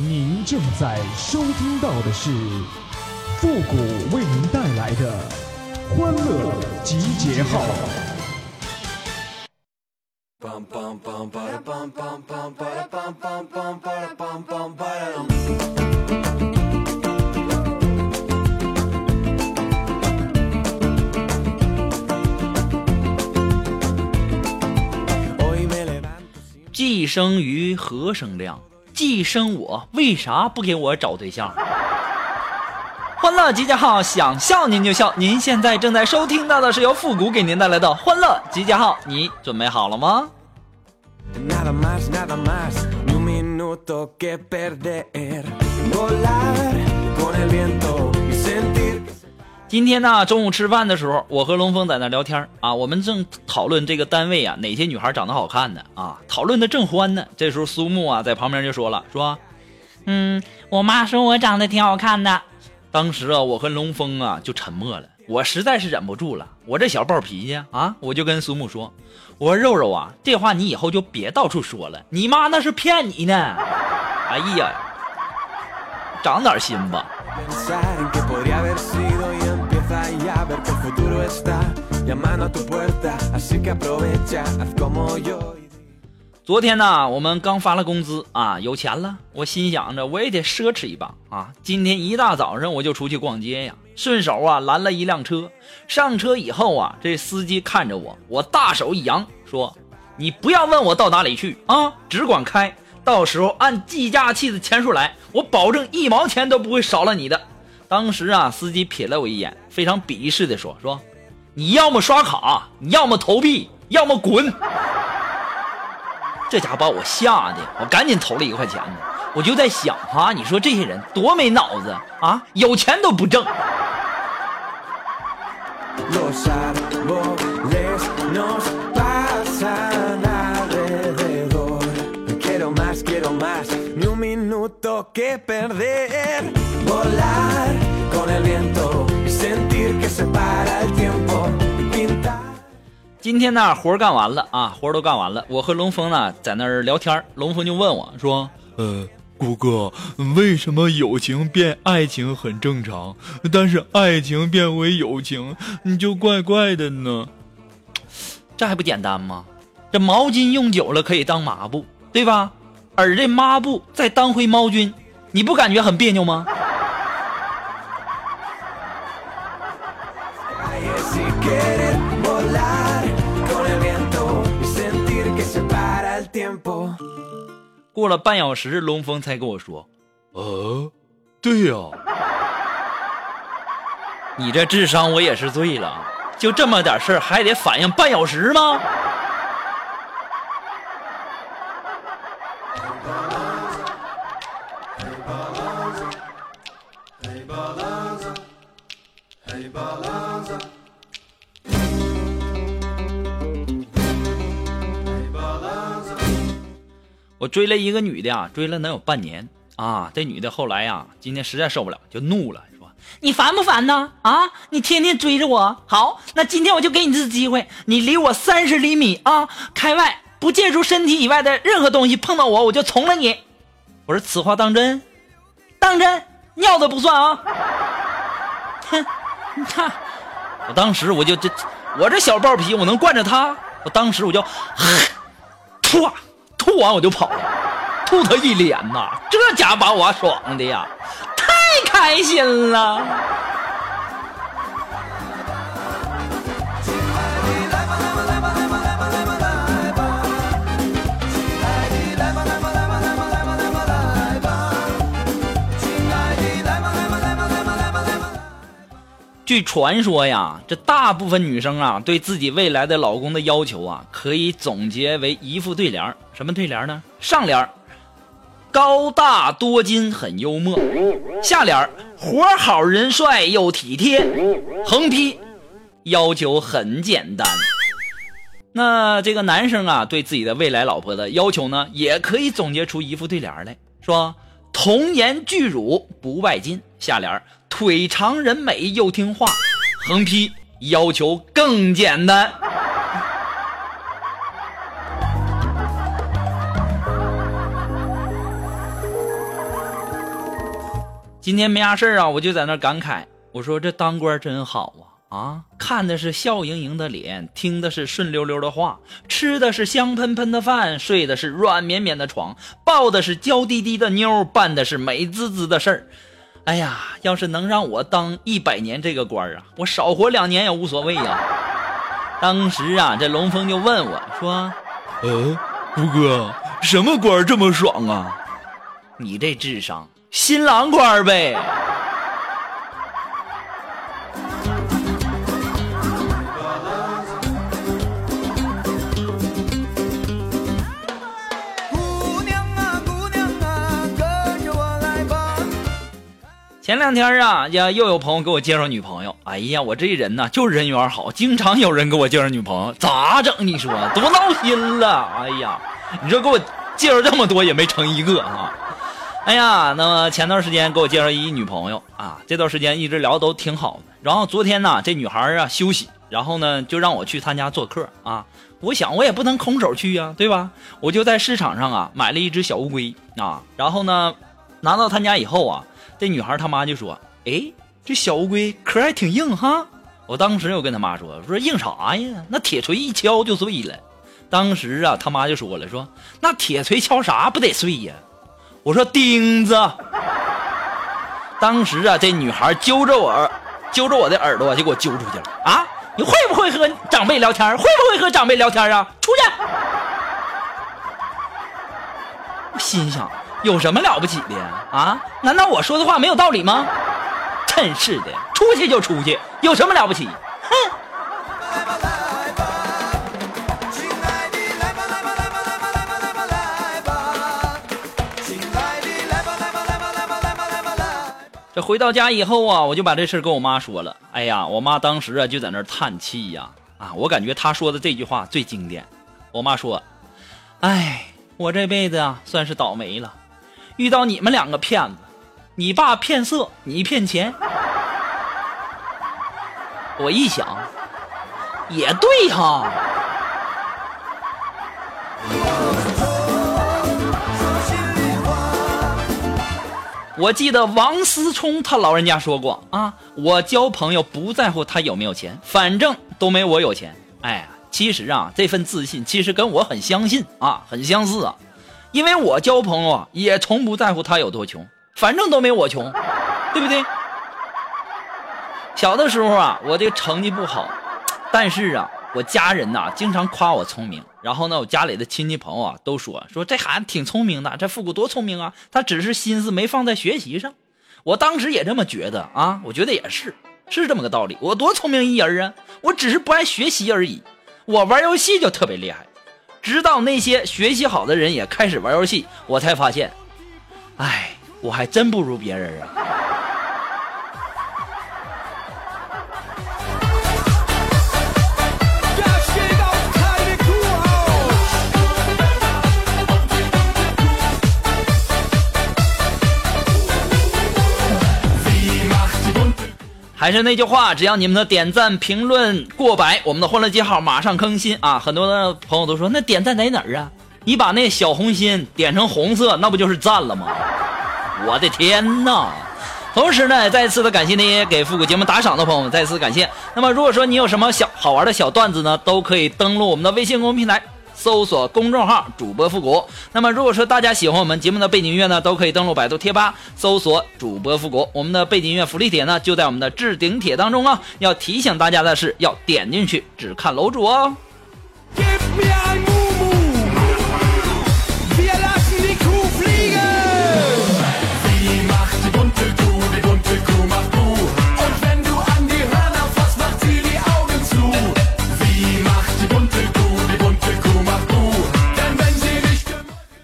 您正在收听到的是复古为您带来的欢乐集结号。既生于，何生亮？既生我，为啥不给我找对象？欢乐集结号，想笑您就笑。您现在正在收听到的是由复古给您带来的欢乐集结号，你准备好了吗？今天呢，中午吃饭的时候，我和龙峰在那聊天啊，我们正讨论这个单位啊哪些女孩长得好看呢啊，讨论的正欢呢。这时候苏木啊在旁边就说了，说，嗯，我妈说我长得挺好看的。当时啊，我和龙峰啊就沉默了，我实在是忍不住了，我这小暴脾气啊，我就跟苏木说，我说肉肉啊，这话你以后就别到处说了，你妈那是骗你呢。哎呀，长点心吧。昨天呢，我们刚发了工资啊，有钱了。我心想着，我也得奢侈一把啊。今天一大早上我就出去逛街呀，顺手啊拦了一辆车。上车以后啊，这司机看着我，我大手一扬，说：“你不要问我到哪里去啊，只管开。到时候按计价器的钱数来，我保证一毛钱都不会少了你的。”当时啊，司机瞥了我一眼，非常鄙视的说：“说，你要么刷卡，你要么投币，要么滚。”这家伙把我吓的，我赶紧投了一块钱。我就在想哈，你说这些人多没脑子啊，有钱都不挣。今天呢，活干完了啊，活都干完了。我和龙峰呢在那儿聊天，龙峰就问我说：“呃，谷哥，为什么友情变爱情很正常，但是爱情变为友情你就怪怪的呢？这还不简单吗？这毛巾用久了可以当抹布，对吧？而这抹布再当回猫君，你不感觉很别扭吗？”过了半小时，龙峰才跟我说：“呃，对呀，你这智商我也是醉了，就这么点事儿还得反应半小时吗？”我追了一个女的啊，追了能有半年啊。这女的后来呀，今天实在受不了，就怒了，说：“你烦不烦呢？啊，你天天追着我，好，那今天我就给你次机会，你离我三十厘米啊，开外，不借助身体以外的任何东西碰到我，我就从了你。”我说：“此话当真？当真？尿都不算啊！”哼，你看，我当时我就这，我这小暴脾气，我能惯着他？我当时我就，唰。吐完我就跑了，吐他一脸呐，这家把我爽的呀，太开心了。据传说呀，这大部分女生啊，对自己未来的老公的要求啊，可以总结为一副对联什么对联呢？上联高大多金，很幽默；下联活好人帅又体贴；横批要求很简单。那这个男生啊，对自己的未来老婆的要求呢，也可以总结出一副对联来说：童颜巨乳不拜金。下联腿长人美又听话，横批要求更简单。今天没啥事啊，我就在那感慨，我说这当官真好啊。啊，看的是笑盈盈的脸，听的是顺溜溜的话，吃的是香喷喷的饭，睡的是软绵绵的床，抱的是娇滴滴的妞，办的是美滋滋的事儿。哎呀，要是能让我当一百年这个官啊，我少活两年也无所谓呀。当时啊，这龙峰就问我说：“呃，吴哥，什么官这么爽啊？你这智商，新郎官呗。”前两天啊，呀，又有朋友给我介绍女朋友。哎呀，我这人呢，就人缘好，经常有人给我介绍女朋友，咋整？你说多闹心了！哎呀，你说给我介绍这么多也没成一个啊！哎呀，那么前段时间给我介绍一女朋友啊，这段时间一直聊的都挺好的。然后昨天呢，这女孩啊休息，然后呢就让我去她家做客啊。我想我也不能空手去呀，对吧？我就在市场上啊买了一只小乌龟啊，然后呢拿到她家以后啊。这女孩他妈就说：“哎，这小乌龟壳还挺硬哈。”我当时我跟他妈说：“说硬啥呀？那铁锤一敲就碎了。”当时啊，他妈就说了：“说那铁锤敲啥不得碎呀？”我说：“钉子。”当时啊，这女孩揪着我，揪着我的耳朵就给我揪出去了。啊，你会不会和长辈聊天？会不会和长辈聊天啊？出去！我心想。有什么了不起的？啊？难道我说的话没有道理吗？真是的，出去就出去，有什么了不起？回到家以后啊，我就把这事跟我妈说了。哎呀，我妈当时啊就在那叹气呀。啊，我感觉她说的这句话最经典。我妈说：“哎，我这辈子啊算是倒霉了。”遇到你们两个骗子，你爸骗色，你骗钱。我一想，也对哈。我记得王思聪他老人家说过啊，我交朋友不在乎他有没有钱，反正都没我有钱。哎，其实啊，这份自信其实跟我很相信啊，很相似啊。因为我交朋友啊，也从不在乎他有多穷，反正都没我穷，对不对？小的时候啊，我这个成绩不好，但是啊，我家人呐经常夸我聪明，然后呢，我家里的亲戚朋友啊都说说这孩子挺聪明的，这复古多聪明啊，他只是心思没放在学习上。我当时也这么觉得啊，我觉得也是，是这么个道理。我多聪明一人啊，我只是不爱学习而已。我玩游戏就特别厉害。直到那些学习好的人也开始玩游戏，我才发现，哎，我还真不如别人啊。还是那句话，只要你们的点赞评论过百，我们的欢乐记号马上更新啊！很多的朋友都说，那点赞在哪儿啊？你把那小红心点成红色，那不就是赞了吗？我的天哪！同时呢，再次的感谢那些给复古节目打赏的朋友们，再次感谢。那么，如果说你有什么小好玩的小段子呢，都可以登录我们的微信公众平台。搜索公众号主播复古。那么，如果说大家喜欢我们节目的背景音乐呢，都可以登录百度贴吧搜索主播复古。我们的背景音乐福利帖呢，就在我们的置顶帖当中啊。要提醒大家的是，要点进去只看楼主哦。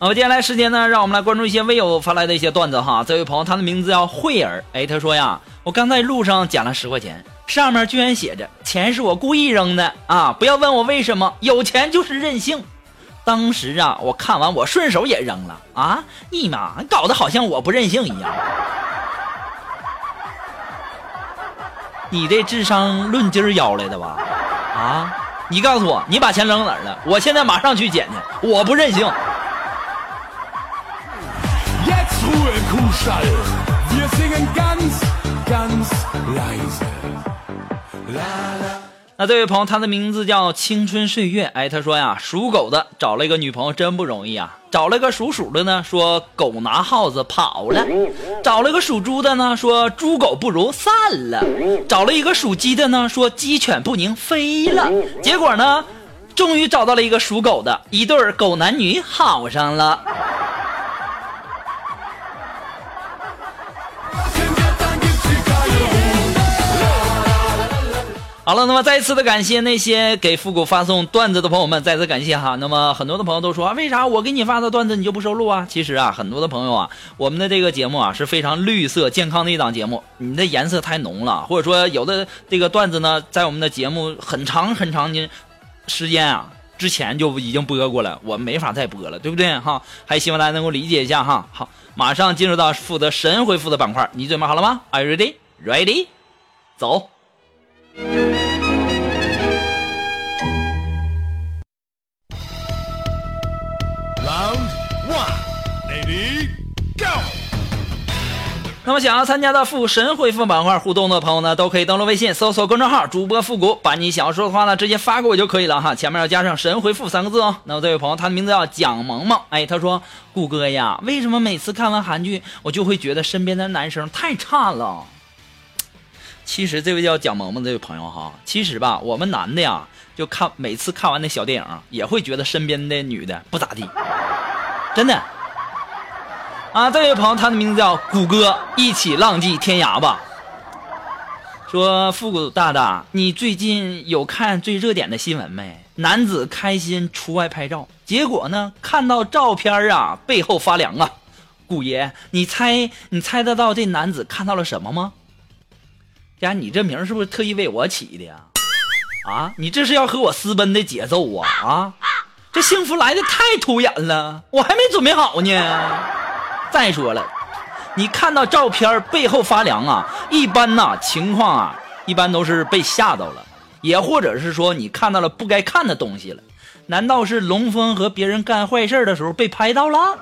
好，接下来时间呢，让我们来关注一些微友发来的一些段子哈。这位朋友，他的名字叫慧儿，哎，他说呀，我刚在路上捡了十块钱，上面居然写着钱是我故意扔的啊！不要问我为什么，有钱就是任性。当时啊，我看完我顺手也扔了啊！你妈，搞得好像我不任性一样。你这智商论斤儿要来的吧？啊，你告诉我，你把钱扔哪儿了？我现在马上去捡去，我不任性。那这位朋友，他的名字叫青春岁月。哎，他说呀，属狗的找了一个女朋友真不容易啊。找了个属鼠的呢，说狗拿耗子跑了；找了个属猪的呢，说猪狗不如散了；找了一个属鸡的呢，说鸡犬不宁飞了。结果呢，终于找到了一个属狗的，一对狗男女好上了。好了，那么再一次的感谢那些给复古发送段子的朋友们，再次感谢哈。那么很多的朋友都说，为啥我给你发的段子你就不收录啊？其实啊，很多的朋友啊，我们的这个节目啊是非常绿色健康的一档节目，你的颜色太浓了，或者说有的这个段子呢，在我们的节目很长很长的时间啊之前就已经播过了，我们没法再播了，对不对哈？还希望大家能够理解一下哈。好，马上进入到负责神回复的板块，你准备好了吗？Are you ready? Ready? 走。那么想要参加到复神回复板块互动的朋友呢，都可以登录微信搜索公众号主播复古，把你想要说的话呢直接发给我就可以了哈，前面要加上神回复三个字哦。那么这位朋友他的名字叫蒋萌萌，哎，他说顾哥呀，为什么每次看完韩剧我就会觉得身边的男生太差了？其实这位叫蒋萌萌这位朋友哈，其实吧，我们男的呀，就看每次看完那小电影也会觉得身边的女的不咋地，真的。啊，这位朋友，他的名字叫谷歌，一起浪迹天涯吧。说复古大大，你最近有看最热点的新闻没？男子开心出外拍照，结果呢，看到照片啊，背后发凉啊。谷爷，你猜你猜得到这男子看到了什么吗？呀，你这名是不是特意为我起的呀？啊，你这是要和我私奔的节奏啊啊！这幸福来的太突然了，我还没准备好呢。再说了，你看到照片背后发凉啊，一般呐情况啊，一般都是被吓到了，也或者是说你看到了不该看的东西了。难道是龙峰和别人干坏事的时候被拍到了？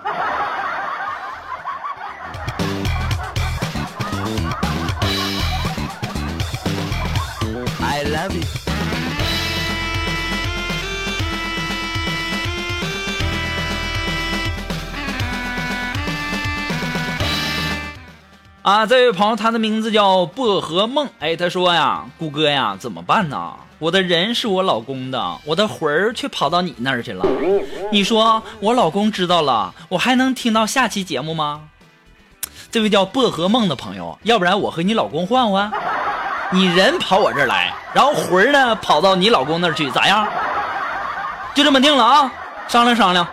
啊，这位朋友，他的名字叫薄荷梦。哎，他说呀，谷歌呀，怎么办呢？我的人是我老公的，我的魂儿却跑到你那儿去了。你说我老公知道了，我还能听到下期节目吗？这位叫薄荷梦的朋友，要不然我和你老公换换，你人跑我这儿来，然后魂儿呢跑到你老公那儿去，咋样？就这么定了啊，商量商量。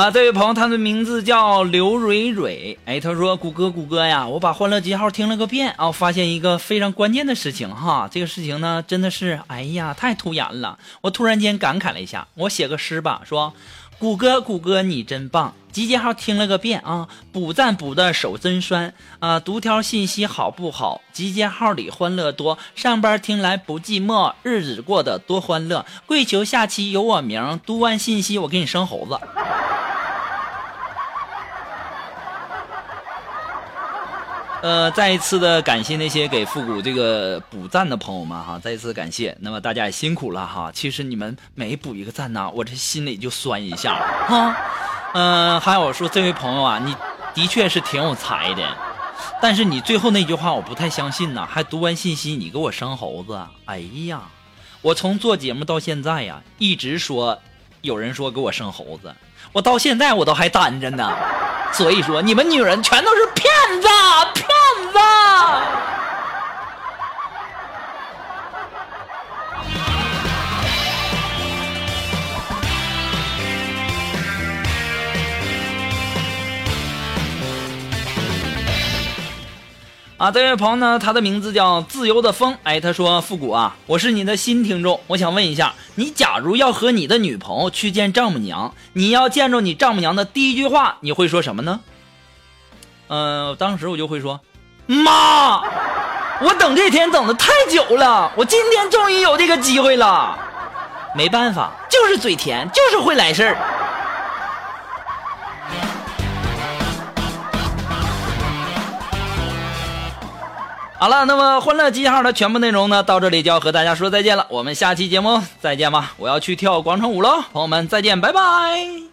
啊，这位朋友，他的名字叫刘蕊蕊。哎，他说：“谷歌，谷歌呀，我把《欢乐集号》听了个遍啊，发现一个非常关键的事情哈。这个事情呢，真的是，哎呀，太突然了。我突然间感慨了一下，我写个诗吧，说：谷歌，谷歌，你真棒！集结号听了个遍啊，补赞补的手真酸啊，读条信息好不好？集结号里欢乐多，上班听来不寂寞，日子过得多欢乐。跪求下期有我名，读完信息我给你生猴子。”呃，再一次的感谢那些给复古这个补赞的朋友们哈，再一次感谢。那么大家也辛苦了哈，其实你们每补一个赞呢，我这心里就酸一下哈。嗯、还有说这位朋友啊，你的确是挺有才的，但是你最后那句话我不太相信呐，还读完信息你给我生猴子，哎呀，我从做节目到现在呀，一直说有人说给我生猴子，我到现在我都还单着呢。所以说，你们女人全都是骗子，骗子。啊，这位朋友呢，他的名字叫自由的风。哎，他说：“复古啊，我是你的新听众，我想问一下，你假如要和你的女朋友去见丈母娘，你要见着你丈母娘的第一句话，你会说什么呢？”嗯、当时我就会说：“妈，我等这天等的太久了，我今天终于有这个机会了。没办法，就就是嘴甜，就是会来事儿。好了，那么欢乐集结号的全部内容呢，到这里就要和大家说再见了。我们下期节目再见吧！我要去跳广场舞喽，朋友们再见，拜拜。